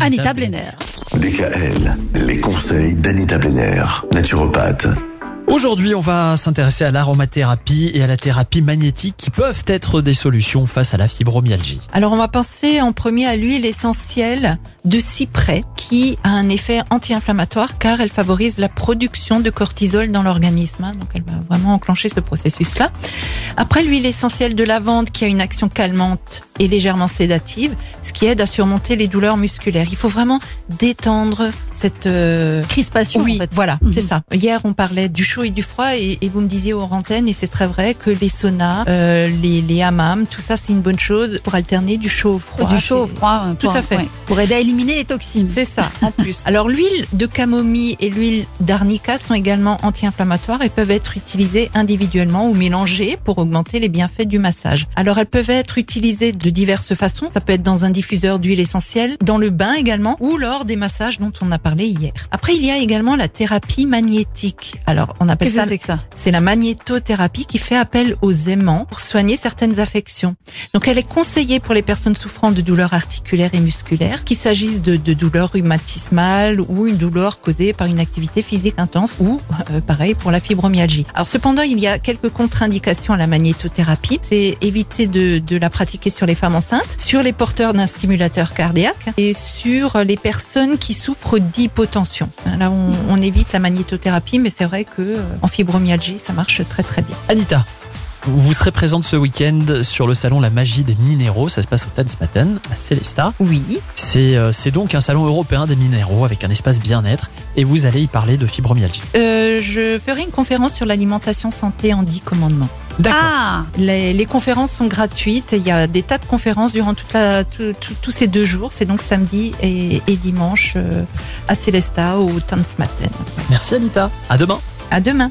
Anita Blenner. DKL, les conseils d'Anita Blenner, naturopathe. Aujourd'hui, on va s'intéresser à l'aromathérapie et à la thérapie magnétique qui peuvent être des solutions face à la fibromyalgie. Alors on va penser en premier à l'huile essentielle de cyprès qui a un effet anti-inflammatoire car elle favorise la production de cortisol dans l'organisme. hein. Donc elle va vraiment enclencher ce processus-là. Après l'huile essentielle de lavande qui a une action calmante et légèrement sédative, ce qui aide à surmonter les douleurs musculaires. Il faut vraiment détendre cette euh, Crispation, oui, en fait. voilà, Mhm. c'est ça. Hier, on parlait du chaud et du froid, et, et vous me disiez aux antennes, et c'est très vrai que les saunas, euh, les, les hammams, tout ça, c'est une bonne chose pour alterner du chaud au froid. du chaud au froid. euh, Tout pour, à fait. ouais, pour aider à éliminer les toxines. C'est ça, en plus. Alors, l'huile de camomille et l'huile d'arnica sont également anti-inflammatoires et peuvent être utilisées individuellement ou mélangées pour augmenter les bienfaits du massage. Alors, elles peuvent être utilisées de diverses façons. Ça peut être dans un diffuseur d'huile essentielle, dans le bain également, ou lors des massages dont on a parlé hier. Après, il y a également la thérapie magnétique. Alors, on appelle ça que c'est que ça? C'est la magnétothérapie qui fait appel aux aimants pour soigner certaines affections. Donc elle est conseillée pour les personnes souffrant de douleurs articulaires et musculaires, qu'il s'agisse de, de douleurs rhumatismales ou une douleur causée par une activité physique intense ou euh, pareil pour la fibromyalgie. Alors cependant, il y a quelques contre-indications à la magnétothérapie. C'est éviter de, de la pratiquer sur les femmes enceintes, sur les porteurs d'un stimulateur cardiaque et sur les personnes qui souffrent d'hypotension. Là, on, on évite la magnétothérapie, mais c'est vrai que euh, en fibromyalgie, ça marche très très bien. Anita, vous serez présente ce week-end sur le salon La Magie des Minéraux. Ça se passe au Tansmatten, à Célestat. Oui. C'est euh, c'est donc un salon européen des minéraux avec un espace bien-être et vous allez y parler de fibromyalgie. Euh, je ferai une conférence sur l'alimentation santé en 10 commandements. D'accord. Ah Les, les conférences sont gratuites. Il y a des tas de conférences durant toute la, tout- tout- tous ces deux jours. C'est donc samedi et, et dimanche euh, à Célestat au Tanzmatten. Merci Anita. À demain. À demain.